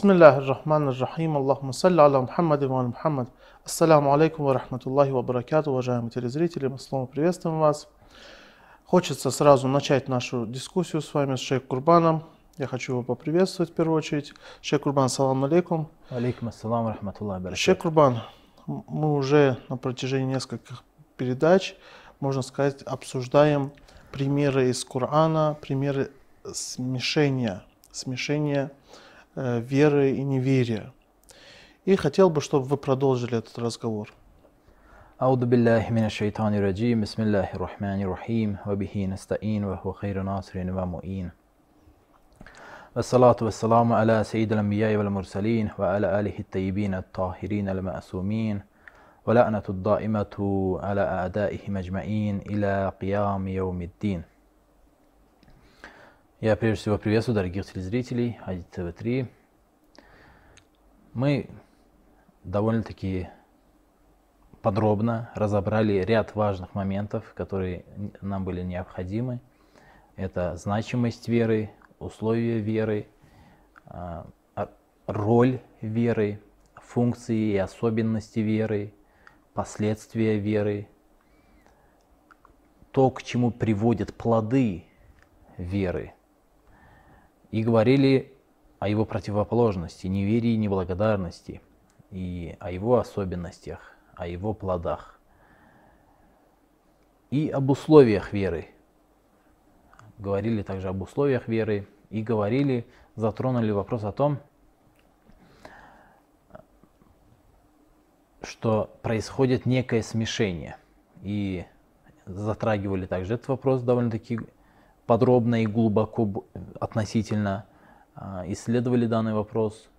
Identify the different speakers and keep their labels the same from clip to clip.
Speaker 1: بسم الله الرحمن الرحيم اللهم صل على محمد وعلى Мухаммад. Ассаламу алейкум ва рахматуллахи ва баракату, уважаемые телезрители, мы снова приветствуем вас. Хочется сразу начать нашу дискуссию с вами, с шейх Курбаном. Я хочу его поприветствовать в первую очередь. Шейх Курбан, салам алейкум.
Speaker 2: Алейкум ассалам рахматуллах
Speaker 1: Шейх Курбан, мы уже на протяжении нескольких передач, можно сказать, обсуждаем примеры из Корана, примеры смешения, смешения э, веры и неверия. И хотел бы, чтобы вы продолжили этот разговор.
Speaker 2: أعوذ بالله من الشيطان الرجيم بسم الله الرحمن الرحيم وبه نستعين وهو خير ناصر ومؤين والصلاة والسلام على سيد الأنبياء والمرسلين وعلى آله الطيبين الطاهرين المأسومين ولعنة الدائمة على أعدائهم أجمعين إلى قيام يوم الدين Я прежде всего приветствую дорогих телезрителей Ади ТВ3. Мы довольно-таки подробно разобрали ряд важных моментов, которые нам были необходимы. Это значимость веры, условия веры, а, роль веры, функции и особенности веры, последствия веры, то, к чему приводят плоды веры – и говорили о его противоположности, неверии неблагодарности, и о его особенностях, о его плодах, и об условиях веры. Говорили также об условиях веры и говорили, затронули вопрос о том, что происходит некое смешение. И затрагивали также этот вопрос довольно-таки подробно и глубоко относительно а, исследовали данный вопрос.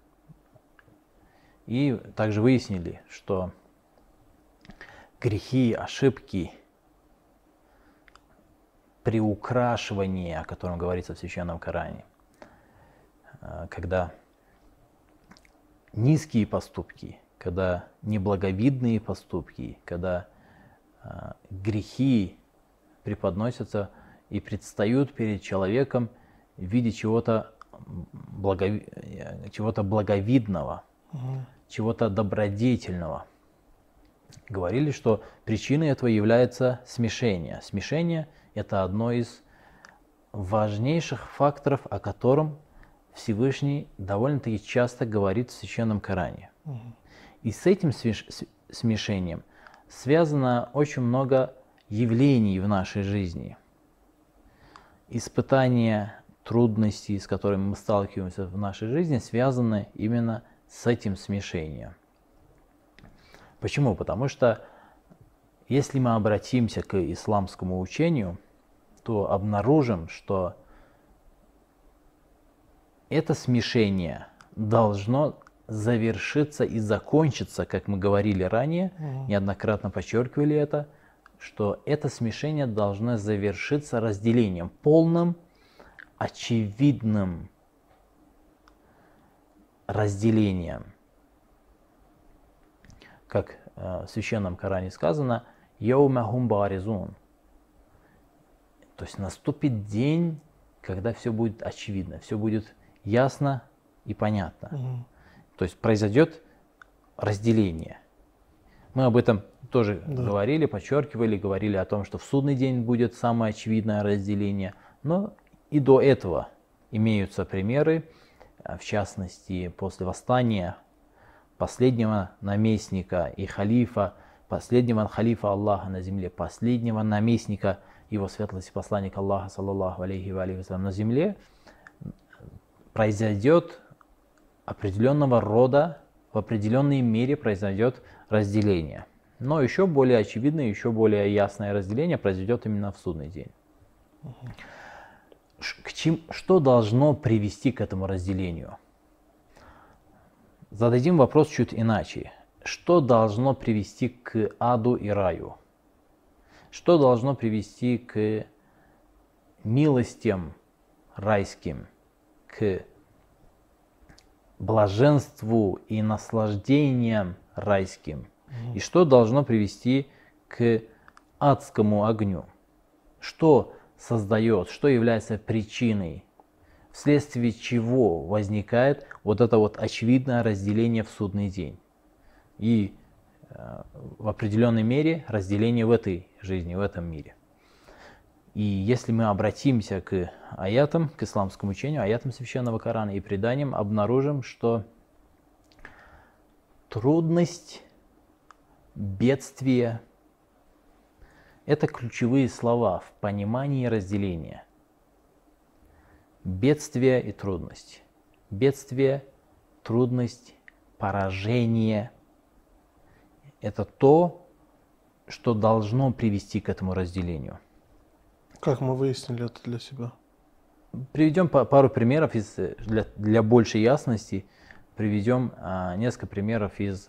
Speaker 2: И также выяснили, что грехи, ошибки, приукрашивание, о котором говорится в Священном Коране, а, когда низкие поступки, когда неблаговидные поступки, когда а, грехи преподносятся – и предстают перед человеком в виде чего-то благови... чего благовидного, угу. чего-то добродетельного. Говорили, что причиной этого является смешение. Смешение – это одно из важнейших факторов, о котором Всевышний довольно-таки часто говорит в Священном Коране. Угу. И с этим смешением связано очень много явлений в нашей жизни – испытания, трудности, с которыми мы сталкиваемся в нашей жизни, связаны именно с этим смешением. Почему? Потому что если мы обратимся к исламскому учению, то обнаружим, что это смешение должно завершиться и закончиться, как мы говорили ранее, неоднократно подчеркивали это – что это смешение должно завершиться разделением, полным, очевидным разделением. Как э, в Священном Коране сказано, «Яумахум баризун». То есть наступит день, когда все будет очевидно, все будет ясно и понятно. Угу. То есть произойдет разделение. Мы об этом тоже да. говорили, подчеркивали, говорили о том, что в судный день будет самое очевидное разделение. Но и до этого имеются примеры, в частности, после восстания последнего наместника и халифа, последнего халифа Аллаха на земле, последнего наместника его светлости посланника Аллаха, саллаллаху алейхи ва на земле, произойдет определенного рода, в определенной мере произойдет разделение. Но еще более очевидное, еще более ясное разделение произойдет именно в судный день. К чем, что должно привести к этому разделению? Зададим вопрос чуть иначе. Что должно привести к аду и раю? Что должно привести к милостям райским, к блаженству и наслаждениям райским. И что должно привести к адскому огню? Что создает, что является причиной вследствие чего возникает вот это вот очевидное разделение в судный день. И э, в определенной мере разделение в этой жизни, в этом мире. И если мы обратимся к аятам, к исламскому учению, аятам священного Корана и преданиям, обнаружим, что трудность, бедствие – это ключевые слова в понимании разделения. Бедствие и трудность. Бедствие, трудность, поражение – это то, что должно привести к этому разделению –
Speaker 1: как мы выяснили это для себя?
Speaker 2: Приведем пару примеров из, для, для большей ясности. Приведем а, несколько примеров из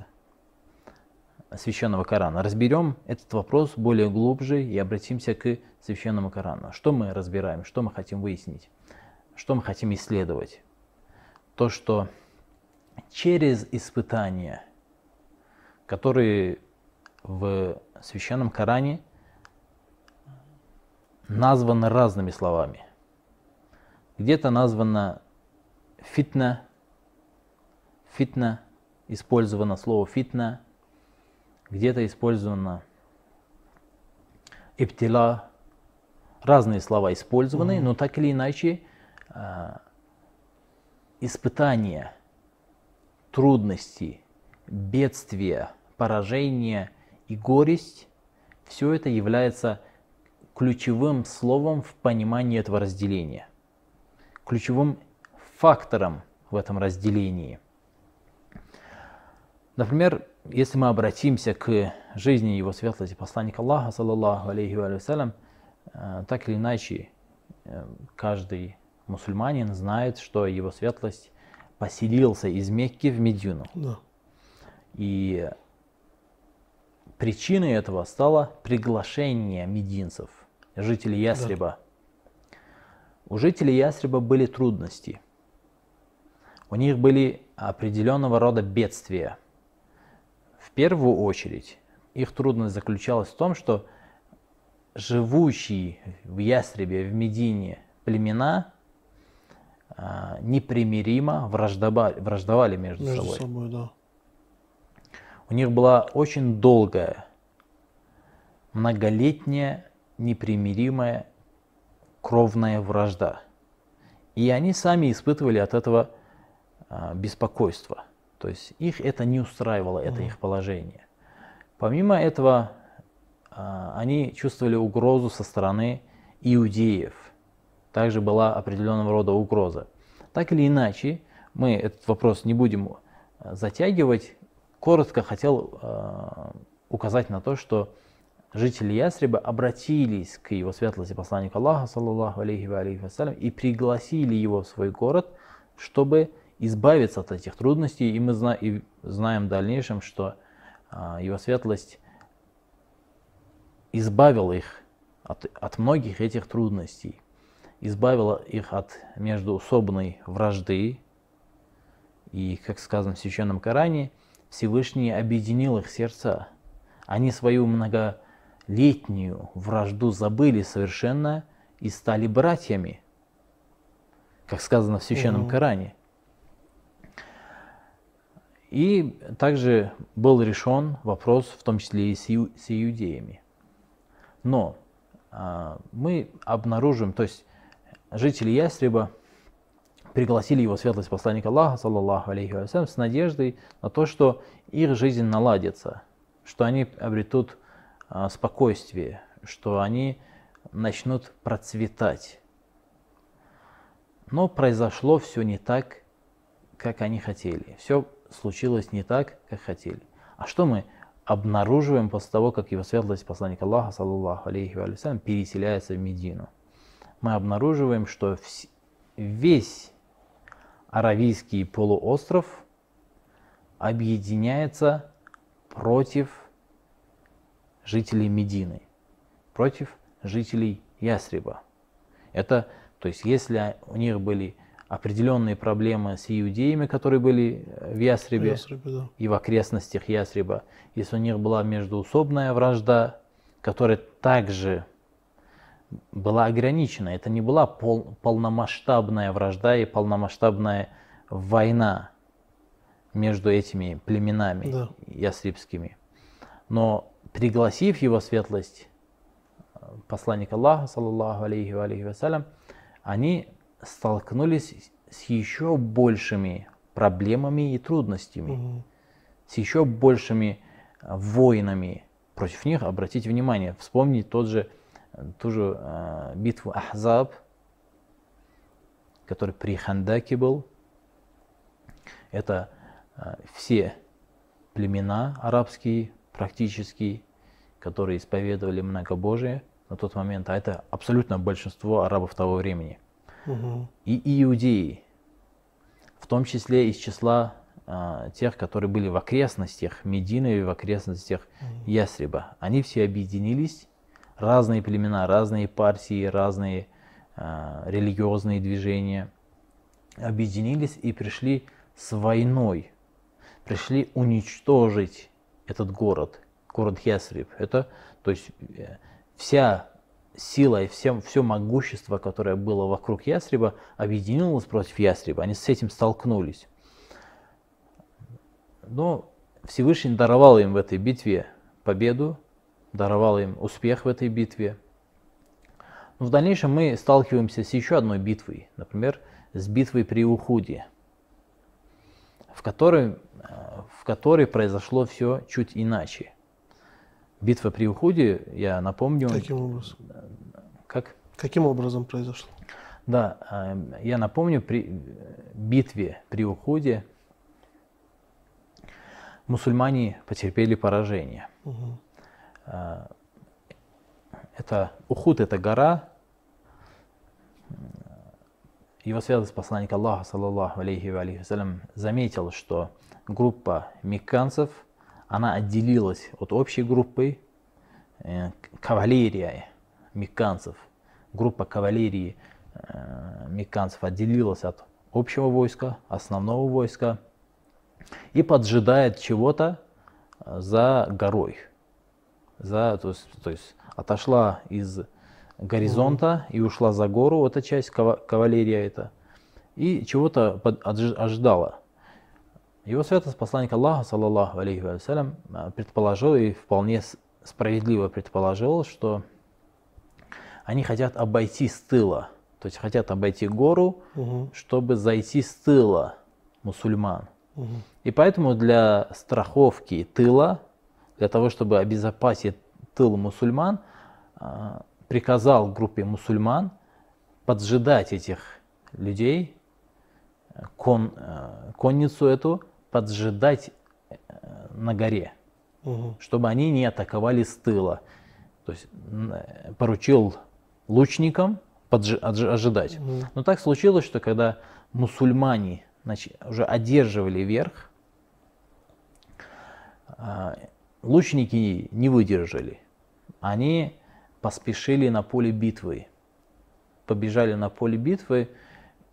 Speaker 2: священного Корана. Разберем этот вопрос более глубже и обратимся к священному Корану. Что мы разбираем, что мы хотим выяснить, что мы хотим исследовать. То, что через испытания, которые в священном Коране – названы разными словами. Где-то названо фитна, фитна, использовано слово фитна, где-то использовано иптила, разные слова использованы, mm-hmm. но так или иначе э, испытания, трудности, бедствия, поражения и горесть, все это является ключевым словом в понимании этого разделения, ключевым фактором в этом разделении. Например, если мы обратимся к жизни его светлости посланника Аллаха, саллаллаху алейхи вассалям, э, так или иначе, э, каждый мусульманин знает, что его светлость поселился из Мекки в Медину. Да. И причиной этого стало приглашение мединцев – жителей Ясреба. Да. У жителей Ясреба были трудности. У них были определенного рода бедствия. В первую очередь их трудность заключалась в том, что живущие в Ясребе, в Медине племена а, непримиримо враждовали, враждовали между, между собой. собой да. У них была очень долгая, многолетняя непримиримая кровная вражда. И они сами испытывали от этого а, беспокойство. То есть их это не устраивало, это их положение. Помимо этого, а, они чувствовали угрозу со стороны иудеев. Также была определенного рода угроза. Так или иначе, мы этот вопрос не будем а, затягивать. Коротко хотел указать на то, что жители Ясриба обратились к его светлости посланнику Аллаха, саллаллаху алейхи ва алейхи вассалям, и пригласили его в свой город, чтобы избавиться от этих трудностей. И мы зна и знаем в дальнейшем, что а, его светлость избавил их от, от многих этих трудностей, избавила их от междуусобной вражды. И, как сказано в Священном Коране, Всевышний объединил их сердца. Они свою много летнюю вражду забыли совершенно и стали братьями, как сказано в Священном Коране. И также был решен вопрос, в том числе и с, с иудеями. Но а, мы обнаружим, то есть жители Ястреба пригласили его светлость посланника Аллаха, саллаллаху алейхи вассалям, с надеждой на то, что их жизнь наладится, что они обретут спокойствие, что они начнут процветать. Но произошло все не так, как они хотели. Все случилось не так, как хотели. А что мы обнаруживаем после того, как его светлость посланник Аллаха, саллаллаху алейхи вассалям, переселяется в Медину? Мы обнаруживаем, что весь Аравийский полуостров объединяется против жителей Медины против жителей Ясреба. Это, то есть, если у них были определенные проблемы с иудеями, которые были в Ясребе, Ясребе да. и в окрестностях Ясреба, если у них была междуусобная вражда, которая также была ограничена. Это не была пол, полномасштабная вражда и полномасштабная война между этими племенами
Speaker 1: Да.
Speaker 2: ясрибскими. Но пригласив его светлость, э, посланник Аллаха, саллаллаху алейхи ва алейхи вассалям, они столкнулись с еще большими проблемами и трудностями,
Speaker 1: Мгм.
Speaker 2: с еще большими э, войнами. Против них обратите внимание, вспомните тот же, э, ту же э, битву Ахзаб, который при Хандаке был. Это э, все племена арабские практически, которые исповедовали многобожие на тот момент, а это абсолютно большинство арабов того времени.
Speaker 1: Мгм.
Speaker 2: И иудеи, в том числе из числа а, тех, которые были в окрестностях Медины и в окрестностях Ясриба. Они все объединились, разные племена, разные партии, разные а, религиозные движения, объединились и пришли с войной, пришли уничтожить этот город, город Ясриб. Это, то есть, э, вся сила и все, все могущество, которое было вокруг Ясриба, объединилось против Ясриба. Они с этим столкнулись. Но Всевышний даровал им в этой битве победу, даровал им успех в этой битве. Но в дальнейшем мы сталкиваемся с еще одной битвой, например, с битвой при Ухуде, в которой, э, в которой произошло все чуть иначе. Битва при Ухуде, я напомню,
Speaker 1: Каким образом?
Speaker 2: как
Speaker 1: Каким образом произошло?
Speaker 2: Да, э, я напомню, при э, битве при Ухуде мусульмане потерпели поражение. Э, Это Ухуд, это гора. Его святость посланник Аллаха, саллаллаху алейхи ва алейхи вассалям, заметил, что группа мекканцев, она отделилась от общей группы, э, кавалерия мекканцев, группа кавалерии э, мекканцев отделилась от общего войска, основного войска и поджидает чего-то э, за горой. За, то, есть, то есть отошла из горизонта и ушла за гору, эта часть кава- кавалерия это, и чего-то ожидала. Его святость посланник Аллаха, саллаллаху алейхи вассалям, э, предположил и вполне справедливо предположил, что они хотят обойти с тыла, то есть хотят обойти гору,
Speaker 1: Мгм.
Speaker 2: чтобы зайти с тыла мусульман.
Speaker 1: Мгм.
Speaker 2: И поэтому для страховки тыла, для того, чтобы обезопасить тыл мусульман, а, приказал группе мусульман поджидать этих людей, кон, э, конницу эту, поджидать э, на горе,
Speaker 1: Мгм.
Speaker 2: чтобы они не атаковали с тыла. То есть э, поручил лучникам отжи- ожидать.
Speaker 1: Мгм.
Speaker 2: Но так случилось, что когда мусульмане нач- уже одерживали верх, лучники не выдержали. Они поспешили на поле битвы. Побежали на поле битвы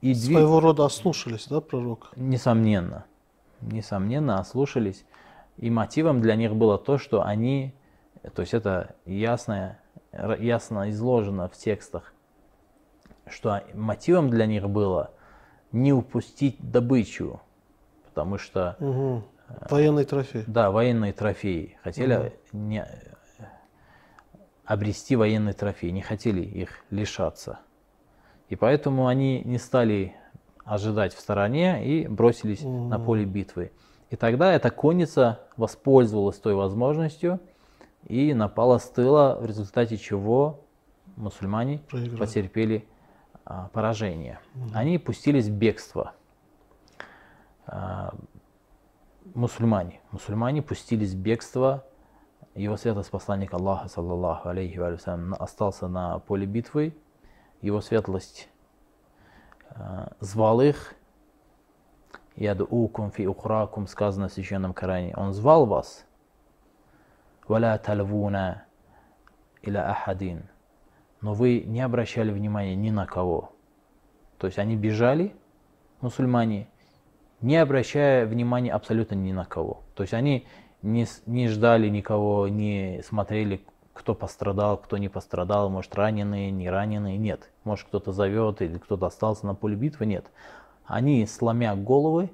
Speaker 2: и дви-
Speaker 1: Своего рода ослушались, да, пророк?
Speaker 2: Несомненно. Несомненно, ослушались. И мотивом для них было то, что они, то есть это ясно, ясно изложено в текстах, что мотивом для них было не упустить добычу, потому что,
Speaker 1: Мгм. Военный трофей.
Speaker 2: да, военные трофеи, хотели не, обрести военный трофей, не хотели их лишаться. И поэтому они не стали ожидать в стороне и бросились на
Speaker 1: Мгм.
Speaker 2: поле битвы. И тогда эта конница воспользовалась той возможностью и напала с тыла, в результате чего мусульмане
Speaker 1: Проиграли.
Speaker 2: потерпели а, поражение. Они пустились в бегство. А, мусульмане. Мусульмане пустились в бегство. Его святость посланник Аллаха, саллаллаху алейхи ва салям, остался на поле битвы. Его светлость а, звал их. Ядуукум фи ухракум, сказано в Священном Коране. Он звал вас. Валя тальвуна иля ахадин. Но вы не обращали внимания ни на кого. То есть они бежали, мусульмане, не обращая внимания абсолютно ни на кого. То есть они не, не ждали никого, не смотрели, кто пострадал, кто не пострадал, может раненые, не раненые, нет. Может кто-то зовет или кто-то остался на поле битвы, нет. Они, сломя головы,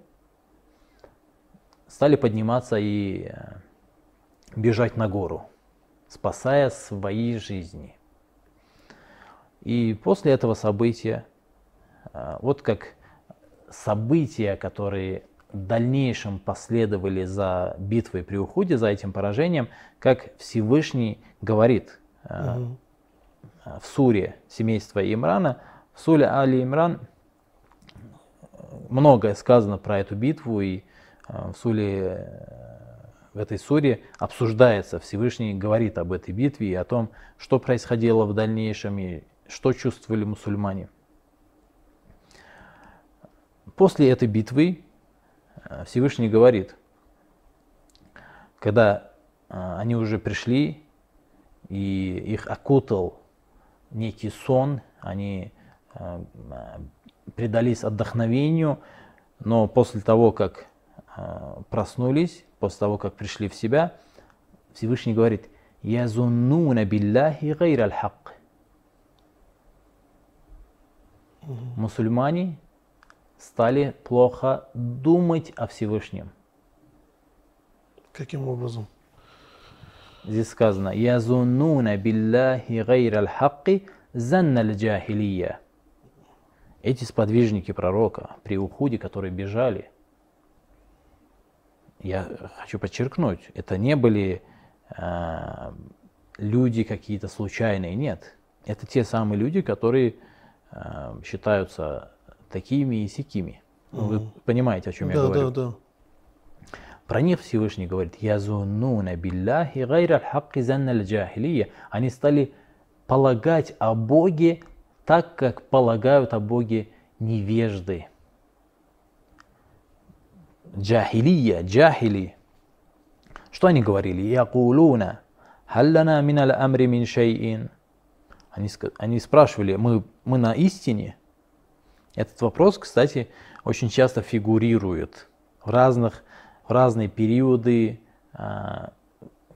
Speaker 2: стали подниматься и э, бежать на гору, спасая свои жизни. И после этого события, э, вот как события, которые в дальнейшем последовали за битвой при уходе, за этим поражением, как Всевышний говорит угу. в суре семейства Имрана, в суре Али Имран многое сказано про эту битву, и в суре в этой суре обсуждается, Всевышний говорит об этой битве и о том, что происходило в дальнейшем и что чувствовали мусульмане. После этой битвы э, Всевышний говорит, когда э, они уже пришли, и их окутал некий сон, они э, предались отдохновению, но после того, как проснулись, после того, как пришли в себя, Всевышний говорит, «Язуннуна биллахи гайр аль-хак». Мусульмане стали плохо думать о Всевышнем.
Speaker 1: Каким образом?
Speaker 2: Здесь сказано «Язуннуна биллахи гайр аль-хакки занна джахилия Эти сподвижники пророка при уходе, которые бежали, я хочу подчеркнуть, это не были э, люди какие-то случайные, нет. Это те самые люди, которые э, считаются такими и сякими. Угу. Вы понимаете, о чем
Speaker 1: да,
Speaker 2: я говорю?
Speaker 1: Да, да.
Speaker 2: Про них Всевышний говорит, «Язуннуна биллахи гайра хакки занна джахилия». Они стали полагать о Боге так, как полагают о Боге невежды. Джахилия, джахили. Что они говорили? «Якулуна, халлана минал амри мин шайин». Они, они спрашивали, мы, мы на истине? Этот вопрос, кстати, очень часто фигурирует в, разных, в разные периоды, а,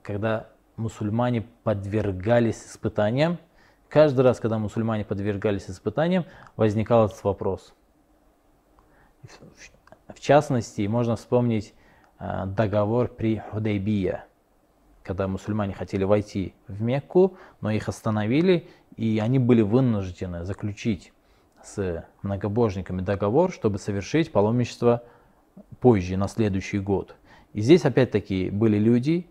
Speaker 2: когда мусульмане подвергались испытаниям. Каждый раз, когда мусульмане подвергались испытаниям, возникал этот вопрос. В частности, можно вспомнить а, договор при Худайбия, когда мусульмане хотели войти в Мекку, но их остановили, и они были вынуждены заключить с многобожниками договор, чтобы совершить паломничество позже, на следующий год. И здесь опять-таки были люди,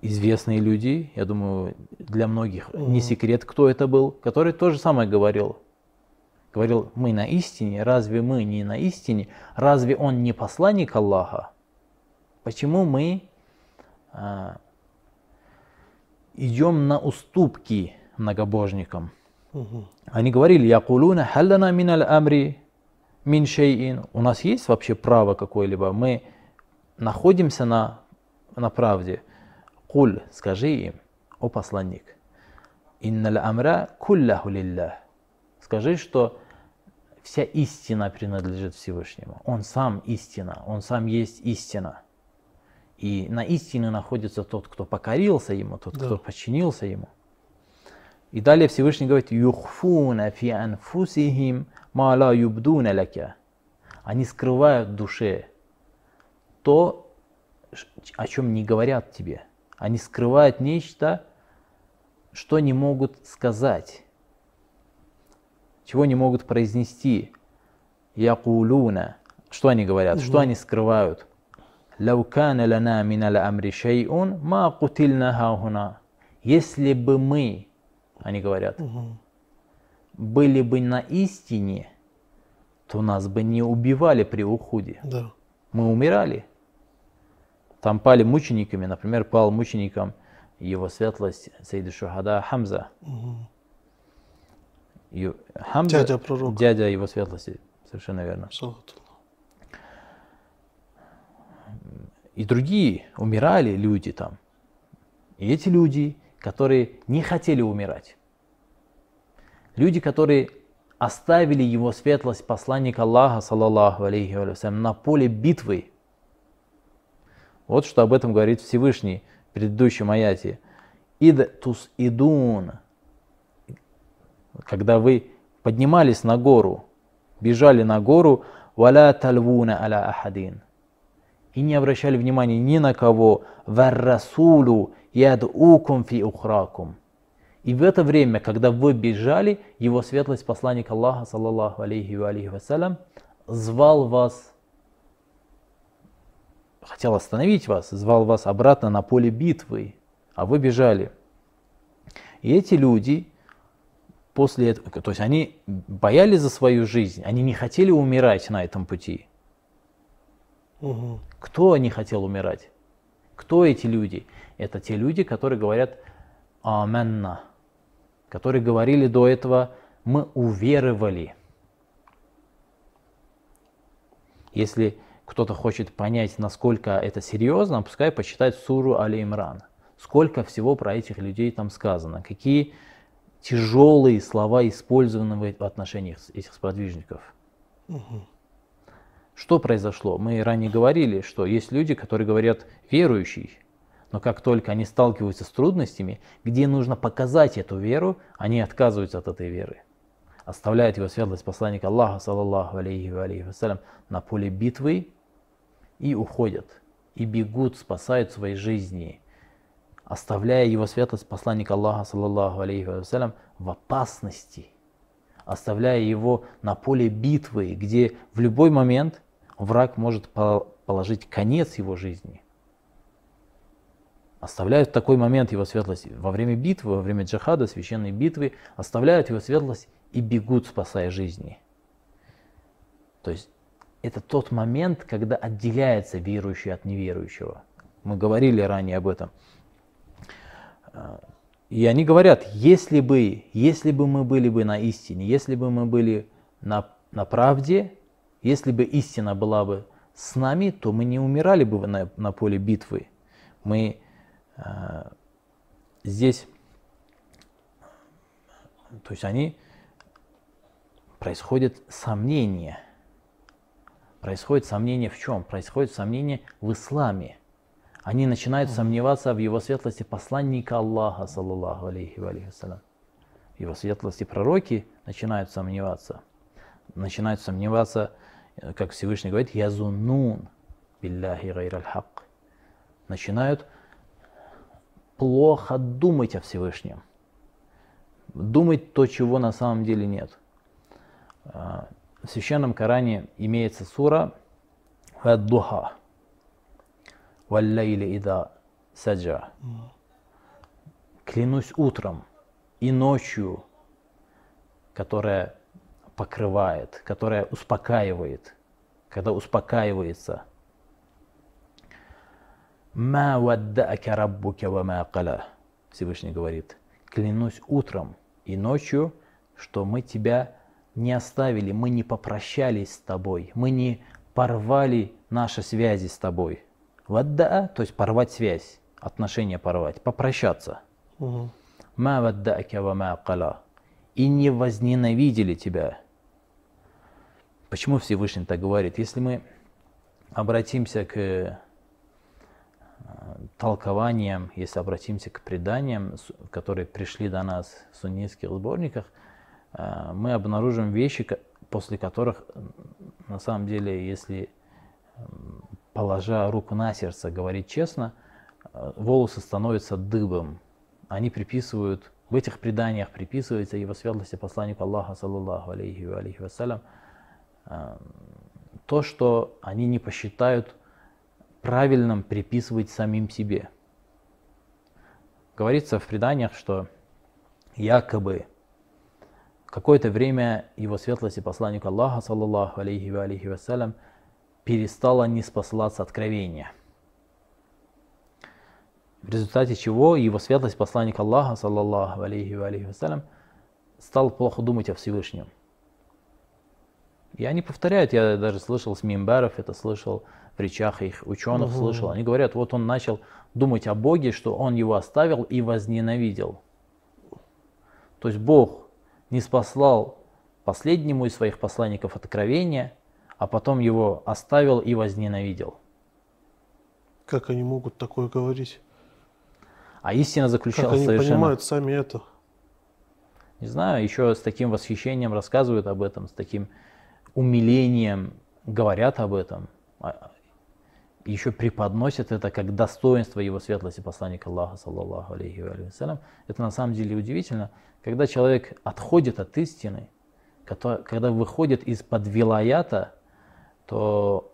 Speaker 2: известные люди, я думаю, для многих не секрет, кто это был, который то же самое говорил. Говорил, мы на истине, разве мы не на истине, разве он не посланник Аллаха? Почему мы а, идем на уступки многобожникам? Они говорили, якулуна халлана мин амри мин шейин. У нас есть вообще право какое-либо? Мы находимся на, на правде. Куль, скажи им, о посланник, инналь амра кулляху лиллах. Скажи, что вся истина принадлежит Всевышнему. Он сам истина, он сам есть истина. И на истине находится тот, кто покорился ему, тот, да. кто подчинился ему. И далее Всевышний говорит, «Юхфуна фи анфусихим ма ла юбдуна лака». Они скрывают в душе то, о чем не говорят тебе. Они скрывают нечто, что не могут сказать, чего не могут произнести. Якулуна. Что они говорят? Угу. Что они скрывают? Лаукана лана минал амри шайун ма кутильна хауна. Если бы мы они говорят, угу. были бы на истине, то нас бы не убивали при уходе.
Speaker 1: Да.
Speaker 2: Мы умирали. Там пали мучениками, например, пал мучеником его светлость Сейд Шухада Хамза. Угу. И Хамза,
Speaker 1: дядя пророка.
Speaker 2: Дядя его светлости, совершенно верно. И другие умирали люди там. И эти люди которые не хотели умирать. Люди, которые оставили его светлость посланника Аллаха, саллаллаху алейхи вассалям, на поле битвы. Вот что об этом говорит Всевышний в предыдущем аяте. ид тус идун, когда вы поднимались на гору, бежали на гору, валя тальвуна аля ахадин, и не обращали внимания ни на кого, варрасулу ядукум фи ухракум. И в это время, когда вы бежали, его светлость, посланник Аллаха, саллаллаху алейхи ва алейхи вассалям, звал вас, хотел остановить вас, звал вас обратно на поле битвы, а вы бежали. И эти люди после этого, то есть они боялись за свою жизнь, они не хотели умирать на этом пути.
Speaker 1: Угу.
Speaker 2: Кто не хотел умирать? Кто эти люди? Это те люди, которые говорят «Аменна», которые говорили до этого «Мы уверовали». Если кто-то хочет понять, насколько это серьезно, пускай почитает суру Али Имран. Сколько всего про этих людей там сказано, какие тяжелые слова использованы в отношениях этих сподвижников.
Speaker 1: Угу.
Speaker 2: Что произошло? Мы ранее говорили, что есть люди, которые говорят верующий, но как только они сталкиваются с трудностями, где нужно показать эту веру, они отказываются от этой веры. Оставляют его светлость посланника Аллаха, саллаллаху алейхи ва алейхи вассалям, на поле битвы и уходят. И бегут, спасают свои жизни, оставляя его светлость посланника Аллаха, саллаллаху алейхи вассалям, в опасности – оставляя его на поле битвы, где в любой момент враг может положить конец его жизни. Оставляют в такой момент его светлость во время битвы, во время джихада, священной битвы, оставляют его светлость и бегут, спасая жизни. То есть это тот момент, когда отделяется верующий от неверующего. Мы говорили ранее об этом. И они говорят, если бы, если бы мы были бы на истине, если бы мы были на, на правде, если бы истина была бы с нами, то мы не умирали бы на, на поле битвы. Мы э, здесь, то есть они, происходит сомнение. Происходит сомнение в чем? Происходит сомнение в исламе они начинают сомневаться в его светлости посланника Аллаха, саллаллаху алейхи ва вассалям. Его светлости пророки начинают сомневаться. Начинают сомневаться, как Всевышний говорит, язунун билляхи гайраль хак. Начинают плохо думать о Всевышнем. Думать то, чего на самом деле нет. Э, в священном Коране имеется сура Духа Валлейли ида саджа. Клянусь утром и ночью, которая покрывает, которая успокаивает, когда успокаивается. Ма ваддака раббука ва ма кала. Всевышний говорит, клянусь утром и ночью, что мы тебя не оставили, мы не попрощались с тобой, мы не порвали наши связи с тобой. Вадда'a, то есть порвать связь, отношения порвать, попрощаться. Ма вадда'ка ва ма кала. И не возненавидели тебя. Почему Всевышний так говорит? Если мы обратимся к толкованиям, если обратимся к преданиям, которые пришли до нас в суннитских сборниках, э, мы обнаружим вещи, после которых, на самом деле, если положа руку на сердце, говорить честно, э, волосы становятся дыбом. Они приписывают, в этих преданиях приписывается его светлости посланнику Аллаха, саллаллаху алейхи ва алейхи вассалям, э, то, что они не посчитают правильным приписывать самим себе. Говорится в преданиях, что якобы какое-то время его светлости посланнику Аллаха, саллаллаху алейхи ва алейхи вассалям, перестало не спосылаться откровение. В результате чего его светлость, посланник Аллаха, саллаллаху алейхи ва алейхи вассалям, стал плохо думать о Всевышнем. И они повторяют, я даже слышал с мимбаров, это слышал в речах их ученых, угу. слышал. Они говорят, вот он начал думать о Боге, что он его оставил и возненавидел. То есть Бог не спаслал последнему из своих посланников откровения – а потом его оставил и возненавидел.
Speaker 1: Как они могут такое говорить?
Speaker 2: А истина
Speaker 1: Как
Speaker 2: заключалась
Speaker 1: они
Speaker 2: совершенно...
Speaker 1: понимают сами это?
Speaker 2: Не знаю, еще с таким восхищением рассказывают об этом, с таким умилением говорят об этом. Еще преподносят это как достоинство его светлости посланника Аллаха, саллаллаху алейхи ва алейхи вассалям. Это на самом деле удивительно, когда человек отходит от истины, когда выходит из-под вилаята, то,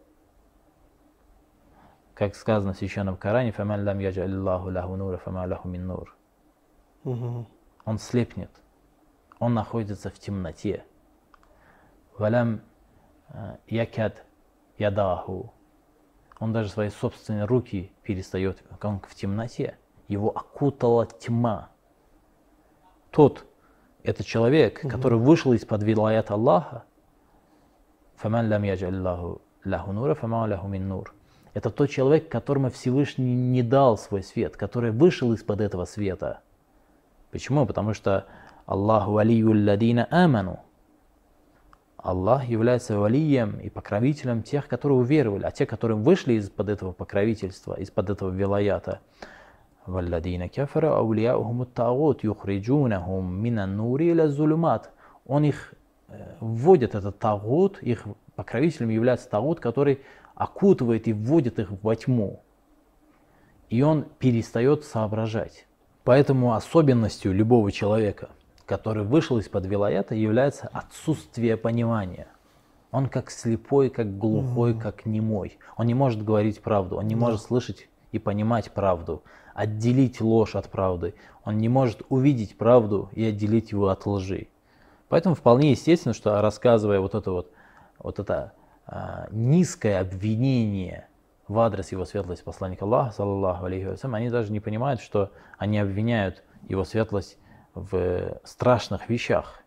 Speaker 2: как сказано в Священном Коране, «Фаман лам яджалиллаху лаху нура, фама лаху мин нур». Он слепнет, он находится в темноте. Валям э, якад ядаху. Он даже свои собственные руки перестает, он в темноте. Его окутала тьма. Тот, это человек, который вышел из-под вилаят Аллаха, «Фаман лам яджаллаху лаху нура, фама лаху мин нур». Это тот человек, которому Всевышний не дал свой свет, который вышел из-под этого света. Почему? Потому что Аллаху валию ладина аману. Аллах является валием и покровителем тех, которые уверовали, а те, которые вышли из-под этого покровительства, из-под этого вилаята, валладина кафара аулияухум тагут юхриджунахум минан нури иля зулюмат. Он их э, вводит, этот тагут, их покровителем является тагут, который окутывает и вводит их во тьму. И он перестает соображать. Поэтому особенностью любого человека, который вышел из-под вилаята, является отсутствие понимания. Он как слепой, как глухой, как немой. Он не может говорить правду, он не может слышать и понимать правду, отделить ложь от правды. Он не может увидеть правду и отделить его от лжи. Поэтому вполне естественно, что рассказывая вот это вот, вот это а, низкое обвинение в адрес его светлости посланника Аллаха, саллаллаху алейхи вассалям, они даже не понимают, что они обвиняют его светлость в страшных вещах.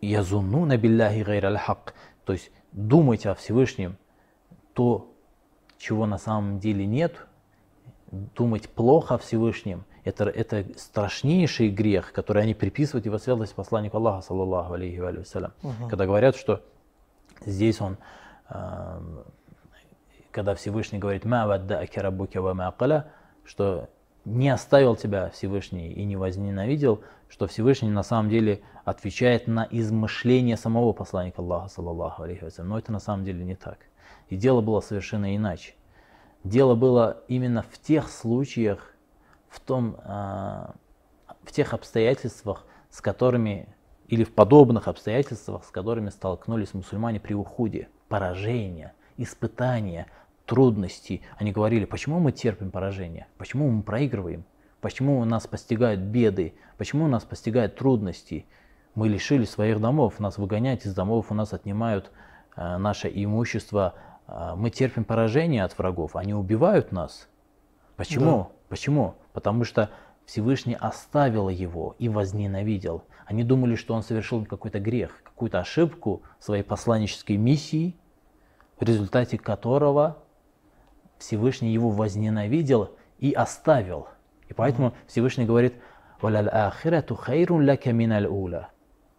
Speaker 2: Язунну на билляхи гайр хак То есть думать о Всевышнем то, чего на самом деле нет, думать плохо о Всевышнем, это, это страшнейший грех, который они приписывают его светлости посланнику Аллаха, саллаллаху алейхи вассалям. Когда говорят, что здесь он э, когда Всевышний говорит «Ма вадда'аки раббука ва ма кала», что не оставил тебя Всевышний и не возненавидел, что Всевышний на самом деле отвечает на измышления самого посланника Аллаха, саллаллаху алейхи вассалям. Но это на самом деле не так. И дело было совершенно иначе. Дело было именно в тех случаях, в, том, а, в тех обстоятельствах, с которыми, или в подобных обстоятельствах, с которыми столкнулись мусульмане при уходе, поражения, испытания, трудности. Они говорили, почему мы терпим поражение, почему мы проигрываем, почему нас постигают беды, почему нас постигают трудности. Мы лишили своих домов, нас выгоняют из домов, у нас отнимают э, наше имущество, э, мы терпим поражение от врагов, они убивают нас. Почему?
Speaker 1: Да.
Speaker 2: Почему? Потому что Всевышний оставил его и возненавидел. Они думали, что он совершил какой-то грех, какую-то ошибку своей посланнической миссии, в результате которого Всевышний его возненавидел и оставил. И поэтому Всевышний говорит.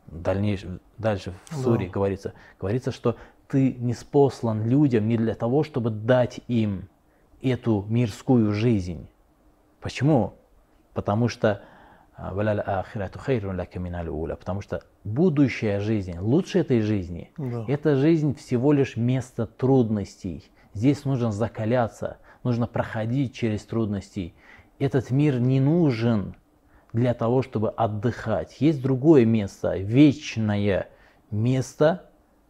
Speaker 2: Дальнейшее, дальше в суре
Speaker 1: Да.
Speaker 2: говорится, говорится, что ты не спослан людям не для того, чтобы дать им эту мирскую жизнь. Почему? Потому что а, потому что будущая жизнь, лучше этой жизни,
Speaker 1: Да.
Speaker 2: эта жизнь всего лишь место трудностей. Здесь нужно закаляться, нужно проходить через трудности. Этот мир не нужен для того, чтобы отдыхать. Есть другое место, вечное место,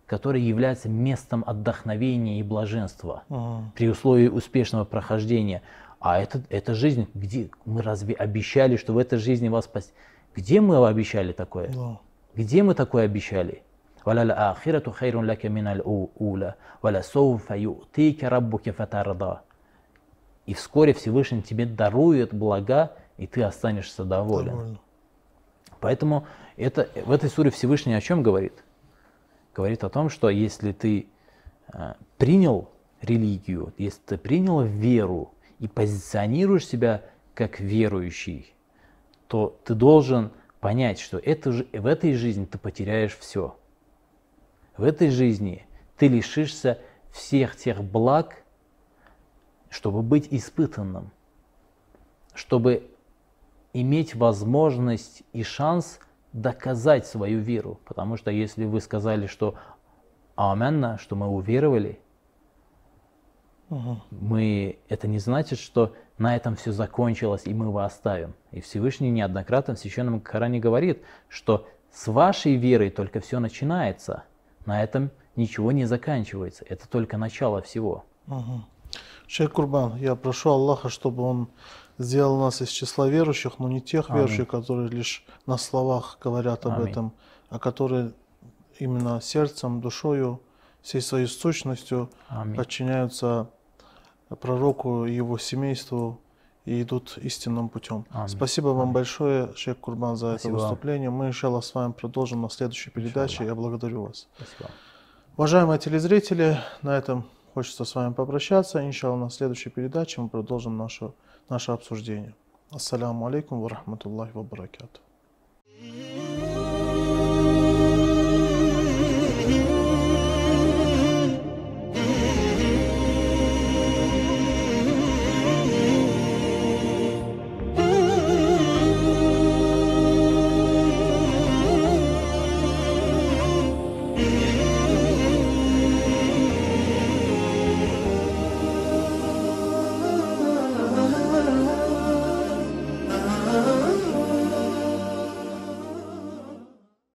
Speaker 2: которое является местом отдохновения и блаженства
Speaker 1: Ага.
Speaker 2: при условии успешного прохождения. А это, это жизнь, где мы разве обещали, что в этой жизни вас спасти? Где мы обещали такое?
Speaker 1: Да.
Speaker 2: Где мы такое обещали? وَلَلْآخِرَةُ خَيْرٌ لَكَ مِنَ الْأُولَى وَلَسَوْفَ يُؤْتِيكَ رَبُّكَ فَتَرْضَى И вскоре Всевышний тебе дарует блага, и ты останешься доволен.
Speaker 1: Довольно.
Speaker 2: Поэтому это, в этой суре Всевышний о чем говорит? Говорит о том, что если ты э, принял религию, если ты принял веру и позиционируешь себя как верующий, то ты должен понять, что это, же- в этой жизни ты потеряешь все. В этой жизни ты лишишься всех тех благ, чтобы быть испытанным, чтобы иметь возможность и шанс доказать свою веру. Потому что если вы сказали, что аменна, что мы уверовали, мы, это не значит, что на этом все закончилось и мы его оставим. И Всевышний неоднократно в Священном Коране говорит, что с вашей верой только все начинается. На этом ничего не заканчивается. Это только начало всего.
Speaker 1: Мгм. Шейх Курбан, я прошу Аллаха, чтобы Он сделал нас из числа верующих, но не тех
Speaker 2: Аминь.
Speaker 1: верующих, которые лишь на словах говорят об
Speaker 2: Аминь.
Speaker 1: этом, а которые именно сердцем, душою, всей своей сущностью
Speaker 2: Аминь.
Speaker 1: подчиняются пророку и его семейству и идут истинным путем.
Speaker 2: Аминь.
Speaker 1: Спасибо вам
Speaker 2: Аминь.
Speaker 1: большое, Шейх Курбан, за
Speaker 2: Спасибо
Speaker 1: это выступление. Мы, иншаллах, с вами продолжим на следующей передаче. Я благодарю вас.
Speaker 2: Спасибо.
Speaker 1: Уважаемые телезрители, на этом хочется с вами попрощаться. Иншаллах, на следующей передаче мы продолжим наше, наше обсуждение. Ассаляму алейкум ва рахматуллахи ва баракату.